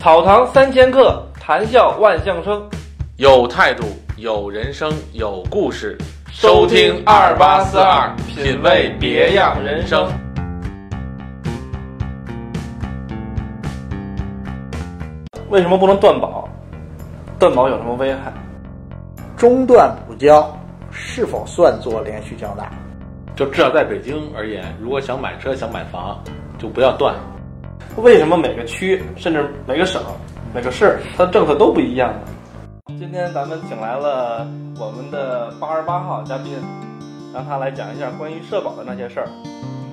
草堂三千客，谈笑万象生。有态度，有人生，有故事。收听二八四二，品味别样人生。为什么不能断保？断保有什么危害？中断补交是否算作连续交纳？就至少在北京而言，如果想买车、想买房，就不要断。为什么每个区，甚至每个省、每个市，它的政策都不一样呢？今天咱们请来了我们的八十八号嘉宾，让他来讲一下关于社保的那些事儿。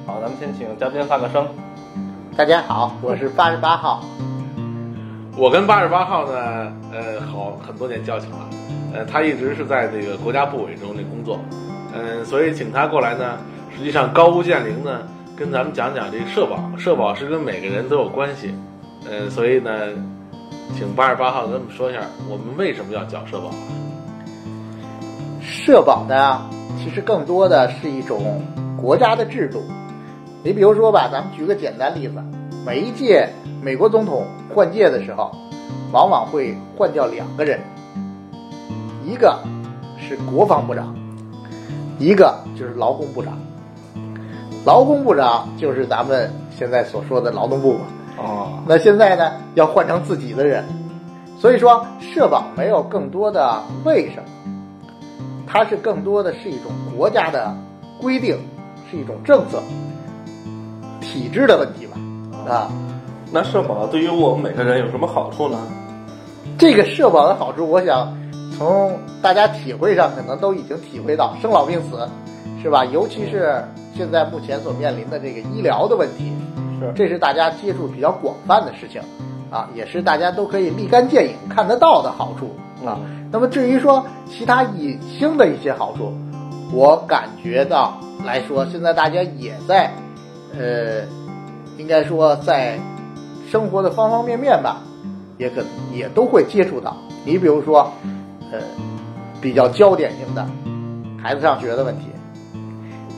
好，咱们先请嘉宾发个声。大家好，我是八十八号。我跟八十八号呢，呃，好很多年交情了。呃，他一直是在这个国家部委中那工作，嗯，所以请他过来呢，实际上高屋建瓴呢，跟咱们讲讲这个社保。社保是跟每个人都有关系，嗯，所以呢，请八十八号跟我们说一下，我们为什么要缴社保？社保呢，其实更多的是一种国家的制度。你比如说吧，咱们举个简单例子，每一届美国总统换届的时候，往往会换掉两个人，一个是国防部长，一个就是劳工部长。劳工部长就是咱们现在所说的劳动部嘛。哦，那现在呢，要换成自己的人，所以说社保没有更多的为什么，它是更多的是一种国家的规定，是一种政策，体制的问题吧。啊，那社保对于我们每个人有什么好处呢？这个社保的好处，我想从大家体会上可能都已经体会到，生老病死，是吧？尤其是现在目前所面临的这个医疗的问题，是这是大家接触比较广泛的事情，啊，也是大家都可以立竿见影看得到的好处啊。那么至于说其他隐性的一些好处，我感觉到来说，现在大家也在，呃，应该说在生活的方方面面吧，也可也都会接触到。你比如说，呃，比较焦点性的孩子上学的问题，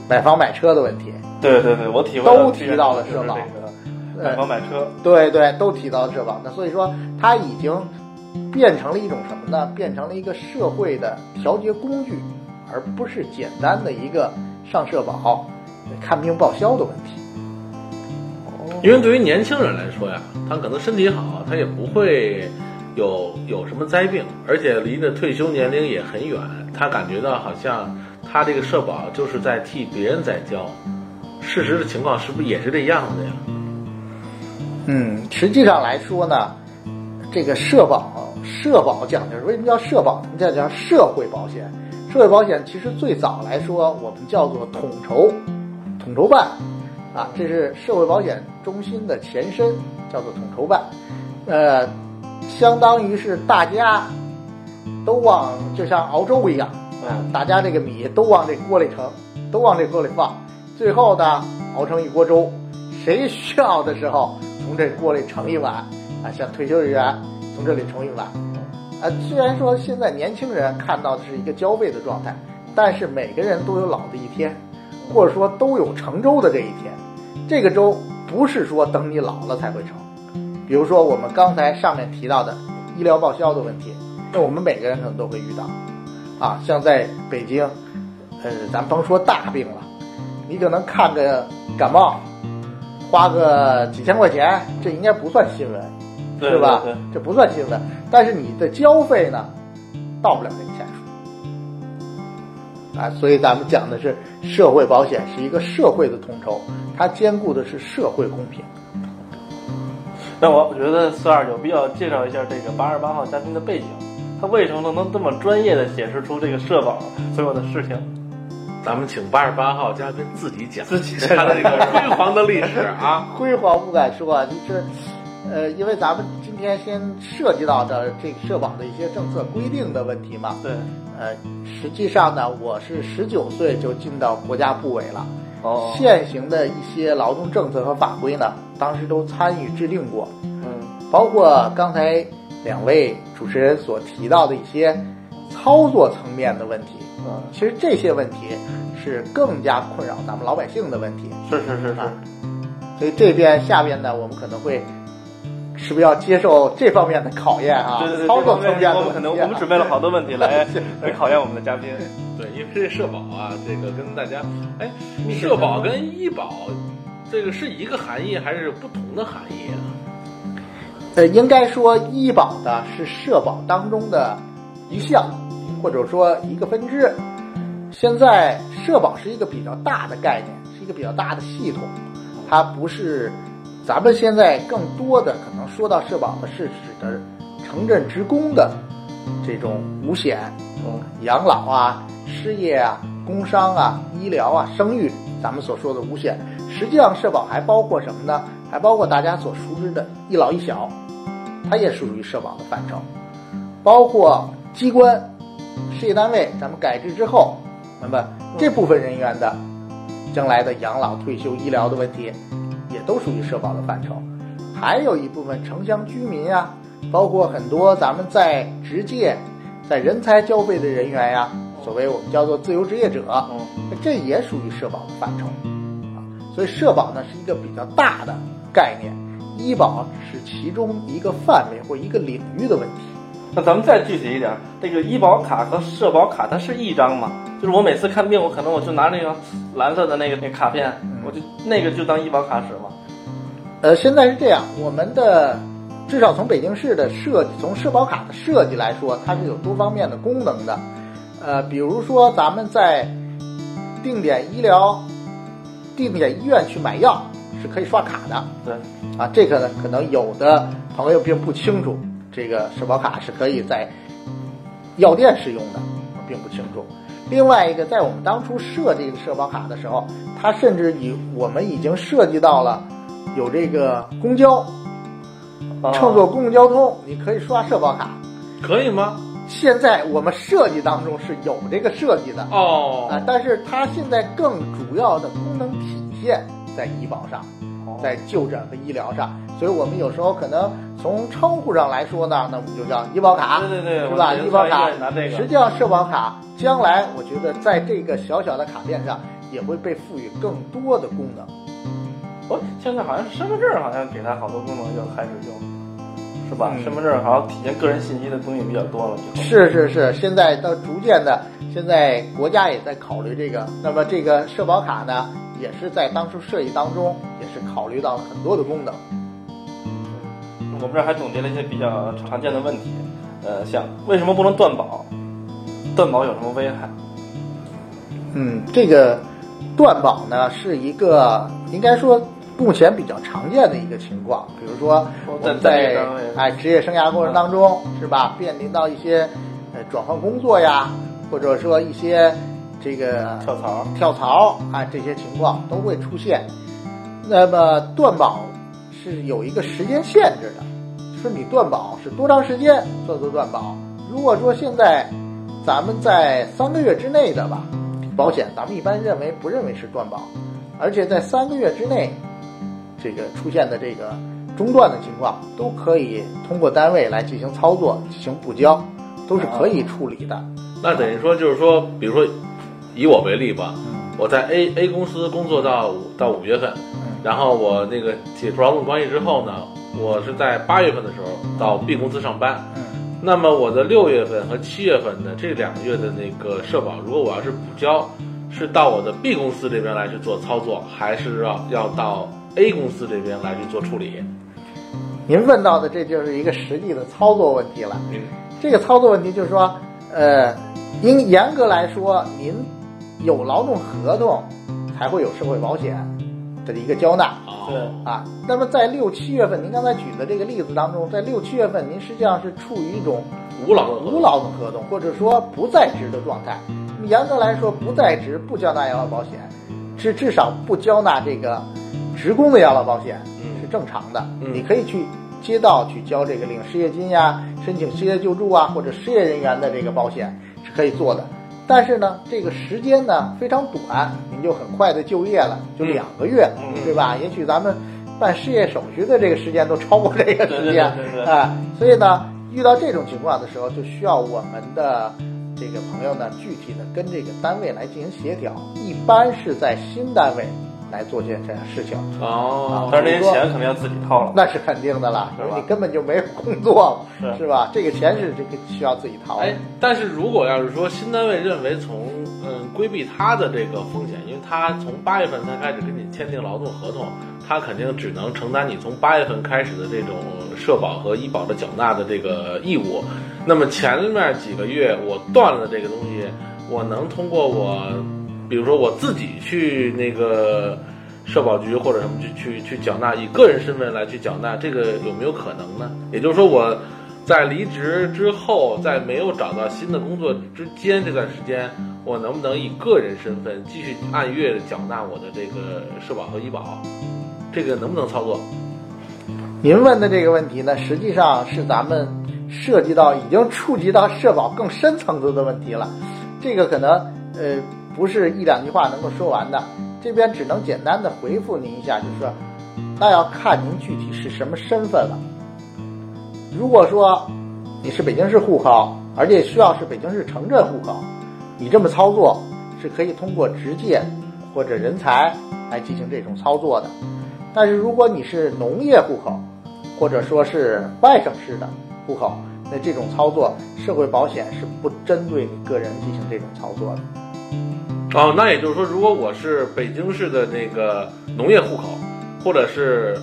买房买车的问题，对对对，我体会都提到了社保这个买房买车。对对，都提到了社保。那所以说，它已经变成了一种什么呢？变成了一个社会的调节工具，而不是简单的一个上社保、看病报销的问题。因为对于年轻人来说呀，他可能身体好，他也不会有有什么灾病，而且离的退休年龄也很远，他感觉到好像他这个社保就是在替别人在交。事实的情况是不是也是这样子呀？嗯，实际上来说呢，这个社保，社保讲究为什么叫社保？我们叫叫社会保险。社会保险其实最早来说，我们叫做统筹，统筹办，啊，这是社会保险中心的前身，叫做统筹办。呃，相当于是大家都往，就像熬粥一样，啊，大家这个米都往这锅里盛，都往这锅里放，最后呢熬成一锅粥，谁需要的时候从这锅里盛一碗，啊，像退休人员从这里盛一碗。啊，虽然说现在年轻人看到的是一个交费的状态，但是每个人都有老的一天，或者说都有成粥的这一天。这个粥不是说等你老了才会成。比如说我们刚才上面提到的医疗报销的问题，那我们每个人可能都会遇到。啊，像在北京，呃，咱甭说大病了，你就能看个感冒，花个几千块钱，这应该不算新闻。对是吧对对？这不算新闻，但是你的交费呢，到不了这个钱数啊。所以咱们讲的是社会保险是一个社会的统筹，它兼顾的是社会公平。那我觉得四二有必要介绍一下这个八十八号嘉宾的背景，他为什么能能这么专业的解释出这个社保所有的事情？咱们请八十八号嘉宾自己讲自己他的这个辉煌的历史啊。辉煌不敢说啊，就是，呃，因为咱们今天先涉及到的这个社保的一些政策规定的问题嘛。对，呃，实际上呢，我是十九岁就进到国家部委了。哦，现行的一些劳动政策和法规呢，当时都参与制定过，嗯，包括刚才两位主持人所提到的一些操作层面的问题。嗯，其实这些问题是更加困扰咱们老百姓的问题。是是是是，啊所以这边下边呢，我们可能会是不是要接受这方面的考验啊？对对对，操作层面的我们可能我们准备了好多问题来 来考验我们的嘉宾。对，因为这社保啊，这个跟大家，哎，社保跟医保，这个是一个含义还是不同的含义啊？呃，应该说医保的是社保当中的一项，或者说一个分支。现在社保是一个比较大的概念，是一个比较大的系统，它不是咱们现在更多的可能说到社保的是指的城镇职工的这种五险、嗯养老啊、失业啊、工伤啊、医疗啊、生育，咱们所说的五险，实际上社保还包括什么呢？还包括大家所熟知的一老一小，它也属于社保的范畴，包括机关、事业单位，咱们改制之后，那么这部分人员的将来的养老、退休、医疗的问题，也都属于社保的范畴。还有一部分城乡居民呀、包括很多咱们在职界、在人才交费的人员呀，所谓我们叫做自由职业者，嗯这也属于社保的范畴啊。所以社保呢是一个比较大的概念，医保只是其中一个范围或一个领域的问题。那咱们再具体一点，这个医保卡和社保卡它是一张吗？就是我每次看病，我可能我就拿那个蓝色的那个那卡片，我就那个就当医保卡使吗？呃，现在是这样，我们的至少从北京市的设计，从社保卡的设计来说，它是有多方面的功能的。呃，比如说咱们在定点医疗、定点医院去买药是可以刷卡的对，啊。这个呢，可能有的朋友并不清楚，这个社保卡是可以在药店使用的，并不清楚。另外一个，在我们当初设计社保卡的时候，它甚至以我们已经涉及到了有这个公交，啊乘坐公共交通，你可以刷社保卡。可以吗？现在我们设计当中是有这个设计的哦，啊，但是它现在更主要的功能体现在医保上，在就诊和医疗上，所以我们有时候可能从称呼上来说呢，那我们就叫医保卡，对对对，是吧？我医保卡实际上社保卡将来我觉得在这个小小的卡片上也会被赋予更多的功能。哦，现在好像是身份证，好像给它好多功能要开始用，是吧？嗯身份证好像体现个人信息的东西比较多了，是是是，现在到逐渐的，现在国家也在考虑这个。那么这个社保卡呢，也是在当初设计当中，也是考虑到了很多的功能。我们这儿还总结了一些比较常见的问题，呃，像为什么不能断保？断保有什么危害？嗯，这个断保呢是一个应该说目前比较常见的一个情况。比如说我们在职业生涯过程当中，是吧，面临到一些呃转换工作呀，或者说一些这个跳槽，跳槽啊，这些情况都会出现。那么断保是有一个时间限制的，就是你断保是多长时间叫做断保。如果说现在咱们在三个月之内的吧，保险咱们一般认为不认为是断保，而且在三个月之内，这个出现的这个中断的情况，都可以通过单位来进行操作、进行补交，都是可以处理的。那等于说就是说，比如说以我为例吧，我在 A A 公司工作到五到五月份，然后我那个解除劳动关系之后呢，我是在八月份的时候到 B 公司上班。嗯那么我的六月份和七月份的这两个月的那个社保，如果我要是补交，是到我的 B 公司这边来去做操作，还是要要到 A 公司这边来去做处理？您问到的这就是一个实际的操作问题了。嗯，这个操作问题就是说，呃，应严格来说，您有劳动合同才会有社会保险的一个交纳啊。那么在六七月份，您刚才举的这个例子当中，在六七月份，您实际上是处于一种无劳动合同无劳动合同，或者说不在职的状态。那么严格来说，不在职不交纳养老保险，至至少不交纳这个职工的养老保险嗯是正常的。嗯你可以去街道去交这个领失业金呀，申请失业救助啊，或者失业人员的这个保险是可以做的。但是呢，这个时间呢非常短，您就很快的就业了，就嗯两个月，嗯对吧？也许咱们办失业手续的这个时间都超过这个时间，啊，所以呢，遇到这种情况的时候，就需要我们的这个朋友呢，具体的跟这个单位来进行协调。一般是在新单位来做这这样事情。哦，但是这些钱肯定要自己掏了。那是肯定的啦，因为你根本就没有工作，是是吧？这个钱是这个需要自己掏的。哎，但是如果要是说新单位认为从嗯规避他的这个风险，因为他从八月份才开始跟你签订劳动合同，他肯定只能承担你从八月份开始的这种社保和医保的缴纳的这个义务。那么前面几个月我断了这个东西，我能通过我，比如说我自己去那个社保局或者什么去去去缴纳，以个人身份来去缴纳，这个有没有可能呢？也就是说我。在离职之后，在没有找到新的工作之间这段时间，我能不能以个人身份继续按月缴纳我的这个社保和医保？这个能不能操作？您问的这个问题呢，实际上是咱们涉及到已经触及到社保更深层次的问题了。这个可能呃不是一两句话能够说完的，这边只能简单的回复您一下，就是说，那要看您具体是什么身份了。如果说你是北京市户口，而且需要是北京市城镇户口，你这么操作是可以通过直接或者人才来进行这种操作的。但是如果你是农业户口，或者说是外省市的户口，那这种操作社会保险是不针对你个人进行这种操作的。哦，那也就是说，如果我是北京市的那个农业户口，或者是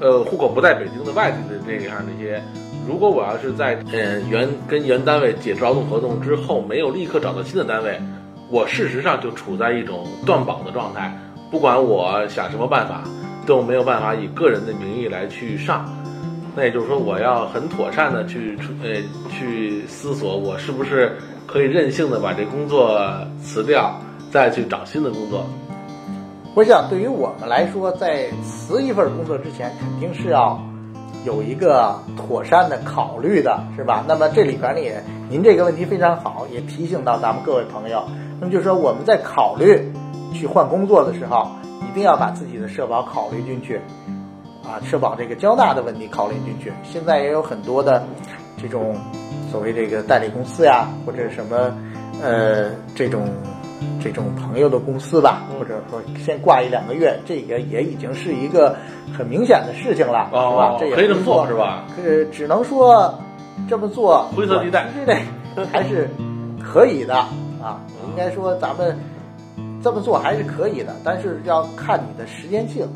呃户口不在北京的外地的这样这些。如果我要是在嗯原跟原单位解除劳动合同之后，没有立刻找到新的单位，我事实上就处在一种断保的状态。不管我想什么办法，都没有办法以个人的名义来去上。那也就是说，我要很妥善的去呃去思索，我是不是可以任性的把这工作辞掉，再去找新的工作。我想，对于我们来说，在辞一份工作之前，肯定是要。有一个妥善的考虑的是吧？那么这里边呢，也您这个问题非常好，也提醒到咱们各位朋友。那么就是说，我们在考虑去换工作的时候，一定要把自己的社保考虑进去，啊，社保这个交纳的问题考虑进去。现在也有很多的这种所谓这个代理公司呀，或者什么呃这种。这种朋友的公司吧，或者说先挂一两个月，这个也已经是一个很明显的事情了，是吧？这也可以这么做，是吧？呃，只能说这么做灰色地带，对对还是可以的啊。应该说咱们这么做还是可以的，但是要看你的时间性，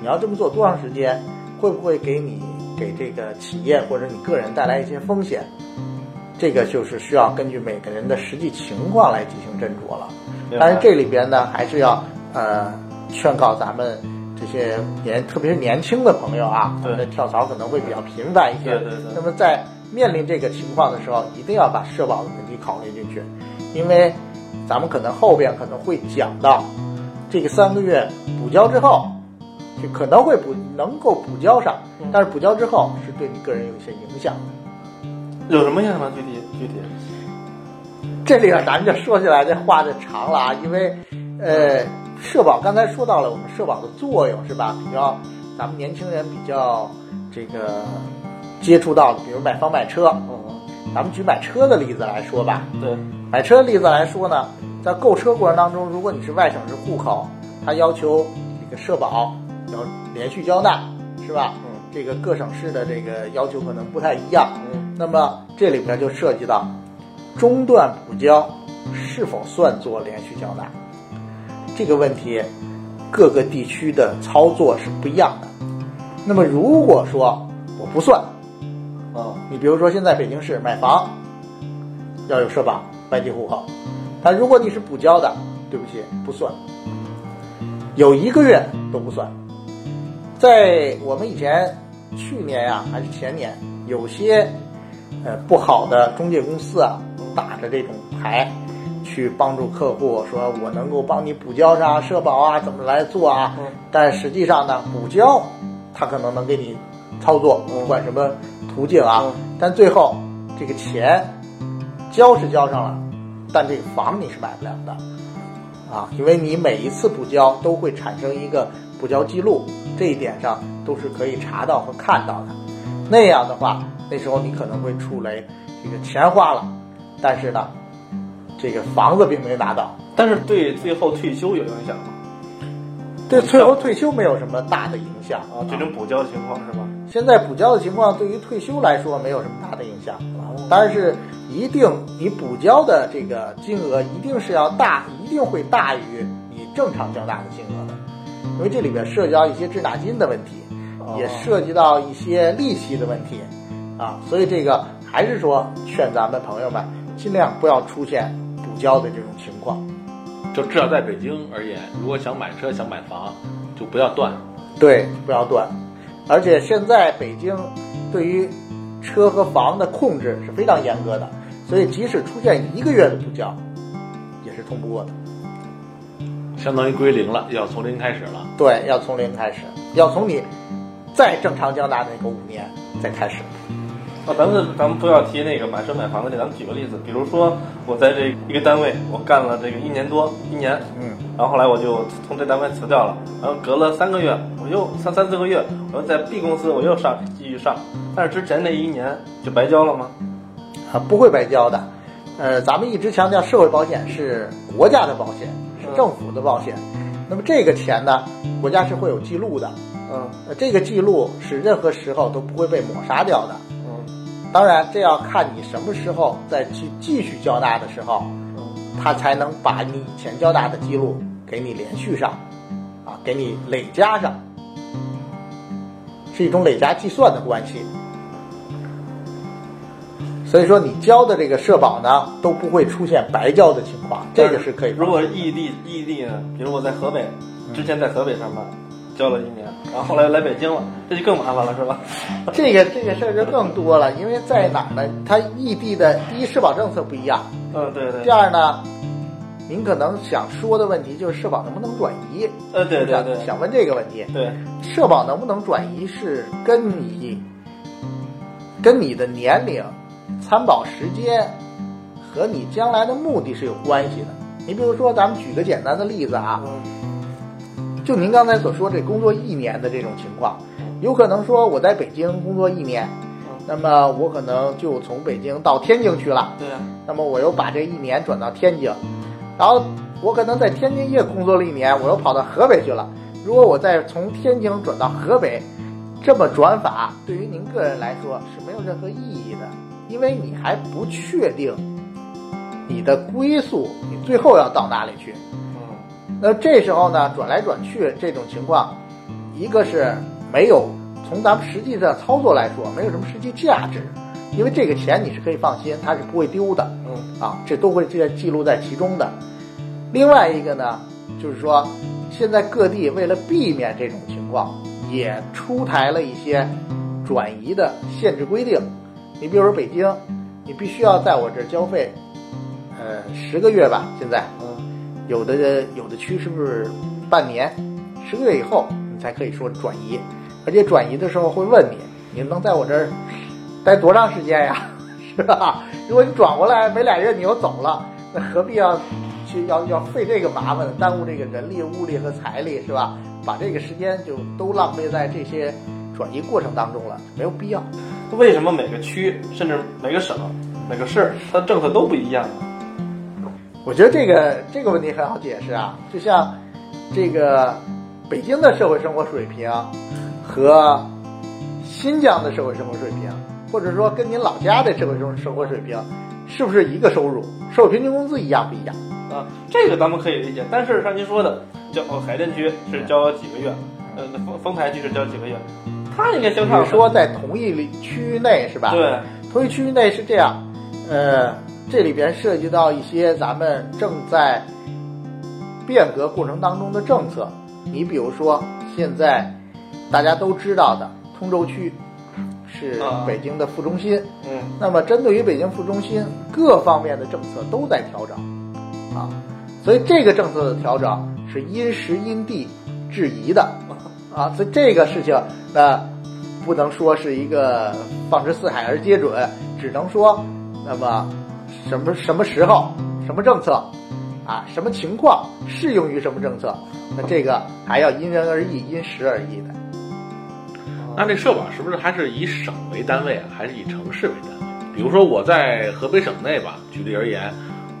你要这么做多长时间，会不会给你给这个企业或者你个人带来一些风险？这个就是需要根据每个人的实际情况来进行斟酌了。但是这里边呢，还是要呃劝告咱们这些年，特别是年轻的朋友啊，对，跳槽可能会比较频繁一些。对对对。那么在面临这个情况的时候，一定要把社保的问题考虑进去，因为咱们可能后边可能会讲到，这个三个月补交之后，就可能会补能够补交上，但是补交之后是对你个人有一些影响的。有什么影响？具体具体？这里边咱们就说起来，这话就长了啊。因为，呃，社保刚才说到了我们社保的作用是吧？比较咱们年轻人比较这个接触到的，比如买房买车。咱们举买车的例子来说吧。对。买车的例子来说呢，在购车过程当中，如果你是外省市户口，他要求这个社保要连续交纳，是吧？嗯。这个各省市的这个要求可能不太一样。嗯。那么这里边就涉及到中断补交是否算作连续交纳这个问题，各个地区的操作是不一样的。那么如果说我不算，啊，你比如说现在北京市买房要有社保外地户口，但如果你是补交的，对不起不算，有一个月都不算。在我们以前去年呀还是前年有些。呃，不好的中介公司啊，打着这种牌，去帮助客户，说我能够帮你补交上社保啊，怎么来做啊？但实际上呢，补交他可能能给你操作，不管什么途径啊，但最后这个钱交是交上了，但这个房你是买不了的啊，因为你每一次补交都会产生一个补交记录，这一点上都是可以查到和看到的。那样的话。那时候你可能会触雷，这个钱花了，但是呢，这个房子并没拿到。但是对最后退休有影响吗？对最后退休没有什么大的影响啊，这种补交的情况是吧？现在补交的情况对于退休来说没有什么大的影响，但是一定你补交的这个金额一定是要大，一定会大于你正常交纳的金额的，因为这里边涉及到一些滞纳金的问题，也涉及到一些利息的问题，啊，所以这个还是说劝咱们朋友们尽量不要出现补交的这种情况。就至少在北京而言，如果想买车想买房，就不要断。对，不要断。而且现在北京对于车和房的控制是非常严格的，所以即使出现一个月的补交，也是通不过的。相当于归零了，要从零开始了。对，要从零开始，要从你再正常交纳那个五年再开始。啊，咱们咱们不要提那个买车买房的这，咱们举个例子，比如说我在这一个单位，我干了这个一年多，一年，嗯，然后后来我就从这单位辞掉了，然后隔了三个月，我又三三四个月，我又在 B 公司我又上继续上，但是之前那一年就白交了吗？啊，不会白交的。呃，咱们一直强调社会保险是国家的保险，是政府的保险，那么这个钱呢，国家是会有记录的，嗯，呃，这个记录是任何时候都不会被抹杀掉的。嗯，当然，这要看你什么时候再去继续交纳的时候，嗯，他才能把你以前交纳的记录给你连续上，啊，给你累加上，是一种累加计算的关系。所以说，你交的这个社保呢，都不会出现白交的情况，这个是可以。如果异地异地呢，比如我在河北，之前在河北上班，交了一年，然后后来来北京了，这就更麻烦了，是吧？这个这个事儿就更多了，因为在哪儿呢？它异地的第一社保政策不一样，嗯，对对第。二呢，您可能想说的问题就是社保能不能转移？呃，对对对，想想问这个问题。对，社保能不能转移是跟你跟你的年龄、参保时间和你将来的目的是有关系的。你比如说，咱们举个简单的例子啊，嗯就您刚才所说这工作一年的这种情况，有可能说我在北京工作一年，那么我可能就从北京到天津去了，对，那么我又把这一年转到天津，然后我可能在天津也工作了一年，我又跑到河北去了。如果我再从天津转到河北，这么转法对于您个人来说是没有任何意义的，因为你还不确定你的归宿，你最后要到哪里去。嗯，那这时候呢，转来转去这种情况，一个是没有从咱们实际的操作来说，没有什么实际价值，因为这个钱你是可以放心，它是不会丢的。嗯，啊，这都会记记录在其中的。另外一个呢，就是说，现在各地为了避免这种情况，也出台了一些转移的限制规定。你比如说北京，你必须要在我这儿交费，呃，十个月吧。现在嗯，有的有的区是不是半年？十个月以后你才可以说转移，而且转移的时候会问你，你能在我这儿待多长时间呀？是吧？如果你转过来没俩月你又走了，那何必要去要要费这个麻烦，耽误这个人力、物力和财力，是吧？把这个时间就都浪费在这些转移过程当中了，没有必要。为什么每个区甚至每个省、每个市，它的政策都不一样呢？我觉得这个这个问题很好解释啊，就像这个北京的社会生活水平和新疆的社会生活水平，或者说跟您老家的社会生生活水平，是不是一个收入？社会平均工资一样不一样？啊，这个咱们可以理解。但是像您说的，交哦海淀区是交几个月，呃，丰丰台区是交几个月，它应该相差你说在同一里区域内是吧？，对，同一区域内是这样，呃，这里边涉及到一些咱们正在变革过程当中的政策。你比如说，现在大家都知道的通州区是啊。北京的副中心，嗯。那么针对于北京副中心各方面的政策都在调整，啊，所以这个政策的调整是因时因地制宜的，啊，所以这个事情那不能说是一个放之四海而皆准，只能说那么什么什么时候什么政策啊，什么情况适用于什么政策，那这个还要因人而异、因时而异的。那这社保是不是还是以省为单位啊，还是以城市为单位？比如说我在河北省内吧，举例而言，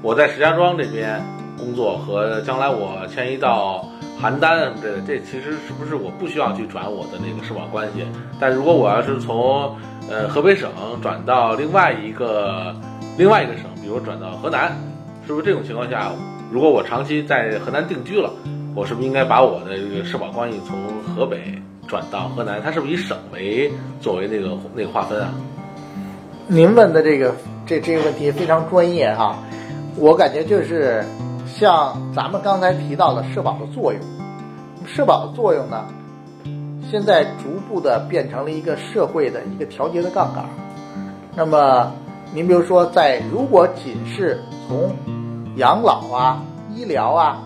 我在石家庄这边工作和将来我迁移到邯郸什么之类的，这其实是不是我不需要去转我的那个社保关系？但如果我要是从呃河北省转到另外一个另外一个省，比如转到河南，是不是这种情况下，如果我长期在河南定居了，我是不是应该把我的这个社保关系从河北转到河南？它是不是以省为作为那个那个划分啊？您问的这个这这个问题非常专业哈、我感觉就是像咱们刚才提到的社保的作用，社保的作用呢，现在逐步的变成了一个社会的一个调节的杠杆。那么，您比如说，在如果仅是从养老啊、医疗啊、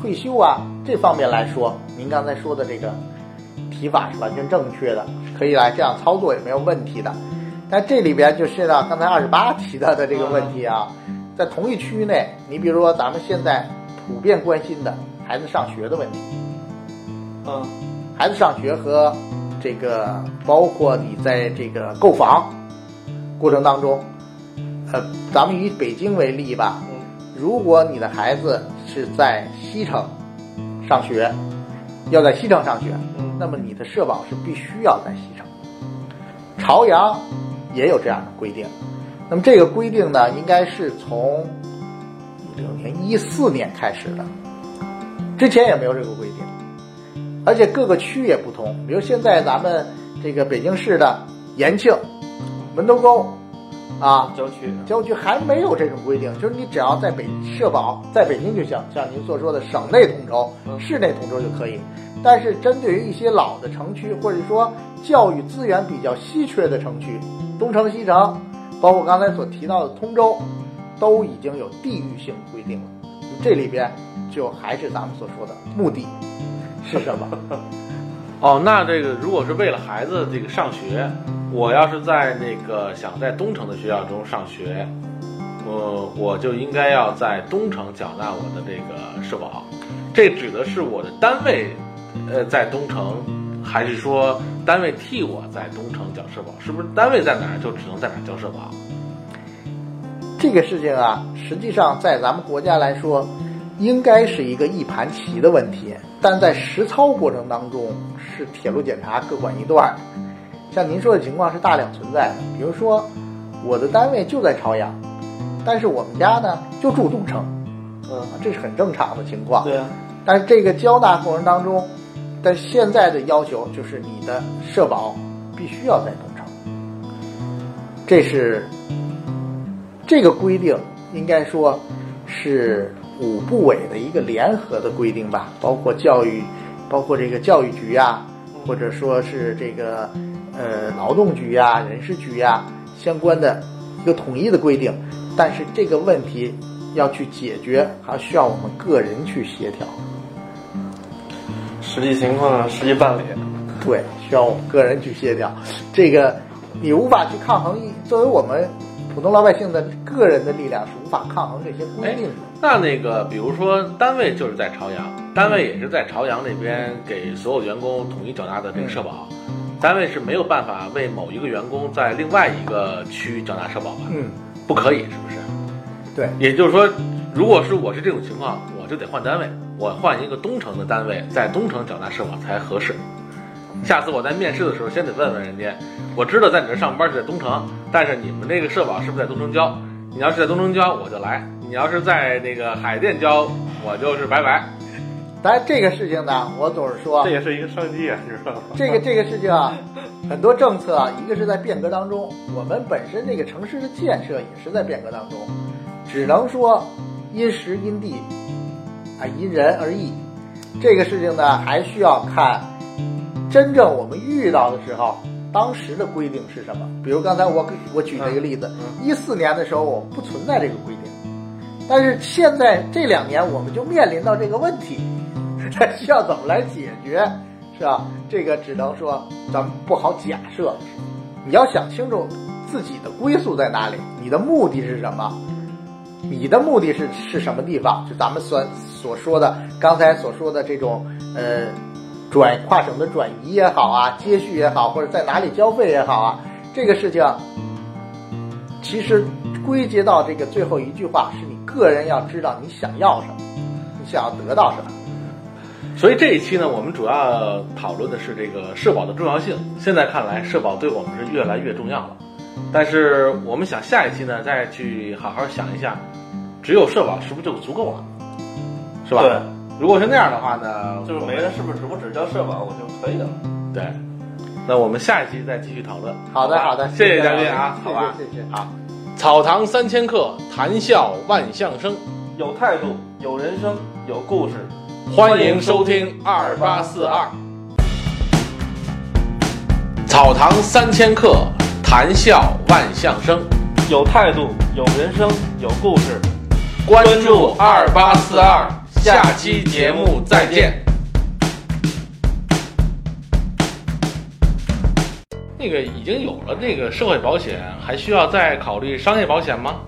退休啊这方面来说，您刚才说的这个提法是完全正确的，可以来这样操作也没有问题的。但这里边就是呢，刚才二十八提到的这个问题啊，在同一区域内，你比如说咱们现在普遍关心的孩子上学的问题，嗯。孩子上学和这个包括你在这个购房过程当中，呃，咱们以北京为例吧，嗯。如果你的孩子是在西城上学，要在西城上学，嗯。那么你的社保是必须要在西城。朝阳也有这样的规定，那么这个规定呢，应该是从一六年、一四年开始的，之前也没有这个规定，而且各个区也不同。比如现在咱们这个北京市的延庆、门头沟啊，郊区郊区还没有这种规定，就是你只要在北社保在北京就行，像您所说的省内统筹、市内统筹就可以。但是针对于一些老的城区，或者说教育资源比较稀缺的城区，东城、西城，包括刚才所提到的通州，都已经有地域性规定了。这里边就还是咱们所说的目的是什么？哦，那这个如果是为了孩子这个上学，我要是在那个想在东城的学校中上学，呃，我就应该要在东城缴纳我的这个社保。这指的是我的单位，呃，在东城，还是说单位替我在东城缴社保？是不是单位在哪儿就只能在哪儿交社保？这个事情啊，实际上在咱们国家来说，应该是一个一盘棋的问题，但在实操过程当中，是铁路检查各管一段儿。像您说的情况是大量存在的，比如说我的单位就在朝阳，但是我们家呢就住东城，嗯，啊，这是很正常的情况。对啊，但是这个交纳过程当中，但现在的要求就是你的社保必须要在东城，这是这个规定，应该说是五部委的一个联合的规定吧，包括教育，包括这个教育局呀、或者说是这个呃劳动局呀、人事局呀相关的一个统一的规定，但是这个问题要去解决，还需要我们个人去协调。实际情况实际办理。对，需要我们个人去协调。这个你无法去抗衡一，作为我们普通老百姓的个人的力量是无法抗衡这些规定的。那那个，比如说单位就是在朝阳，单位也是在朝阳那边给所有员工统一缴纳的这个社保，单位是没有办法为某一个员工在另外一个区缴纳社保吧？嗯，不可以，是不是？对，也就是说，如果是我是这种情况，我就得换单位，我换一个东城的单位，在东城缴纳社保才合适。下次我在面试的时候，先得问问人家，我知道在你这上班是在东城，但是你们这个社保是不是在东城交？你要是在东城交，我就来；你要是在那个海淀交，我就是拜拜。当然这个事情呢，我总是说这，也是一个商机啊，你知道吗？这个这个事情啊，很多政策啊，一个是在变革当中，我们本身这个城市的建设也是在变革当中，只能说因时因地啊因人而异。这个事情呢，还需要看真正我们遇到的时候，当时的规定是什么。比如刚才我我举了一个例子，一四年的时候我们不存在这个规定，但是现在这两年我们就面临到这个问题，需要怎么来解决，是吧？这个只能说咱们不好假设，你要想清楚自己的归宿在哪里，你的目的是什么，你的目的是是什么地方？就咱们所所说的刚才所说的这种呃转跨省的转移也好啊，接续也好，或者在哪里交费也好啊，这个事情其实归结到这个最后一句话，是你个人要知道你想要什么，你想要得到什么。所以这一期呢，我们主要讨论的是这个社保的重要性。现在看来，社保对我们是越来越重要了。但是我们想下一期呢，再去好好想一下，只有社保是不是就足够了？是吧？对。如果是那样的话呢，就是没人是不是我只交社保我就可以了？对。那我们下一期再继续讨论。好的，好的，谢谢嘉宾啊，好吧，谢谢，好。草堂三千客，谈笑万象生，有态度，有人生，有故事。欢迎收听二八四二。草堂三千客，谈笑万象生，有态度，有人生，有故事。关注二八四二，下期节目再见。那个已经有了这个社会保险，还需要再考虑商业保险吗？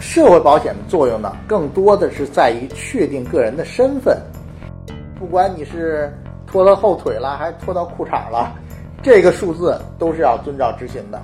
社会保险的作用呢，更多的是在于确定个人的身份，不管你是拖到后腿了，还是拖到裤衩了，这个数字都是要遵照执行的。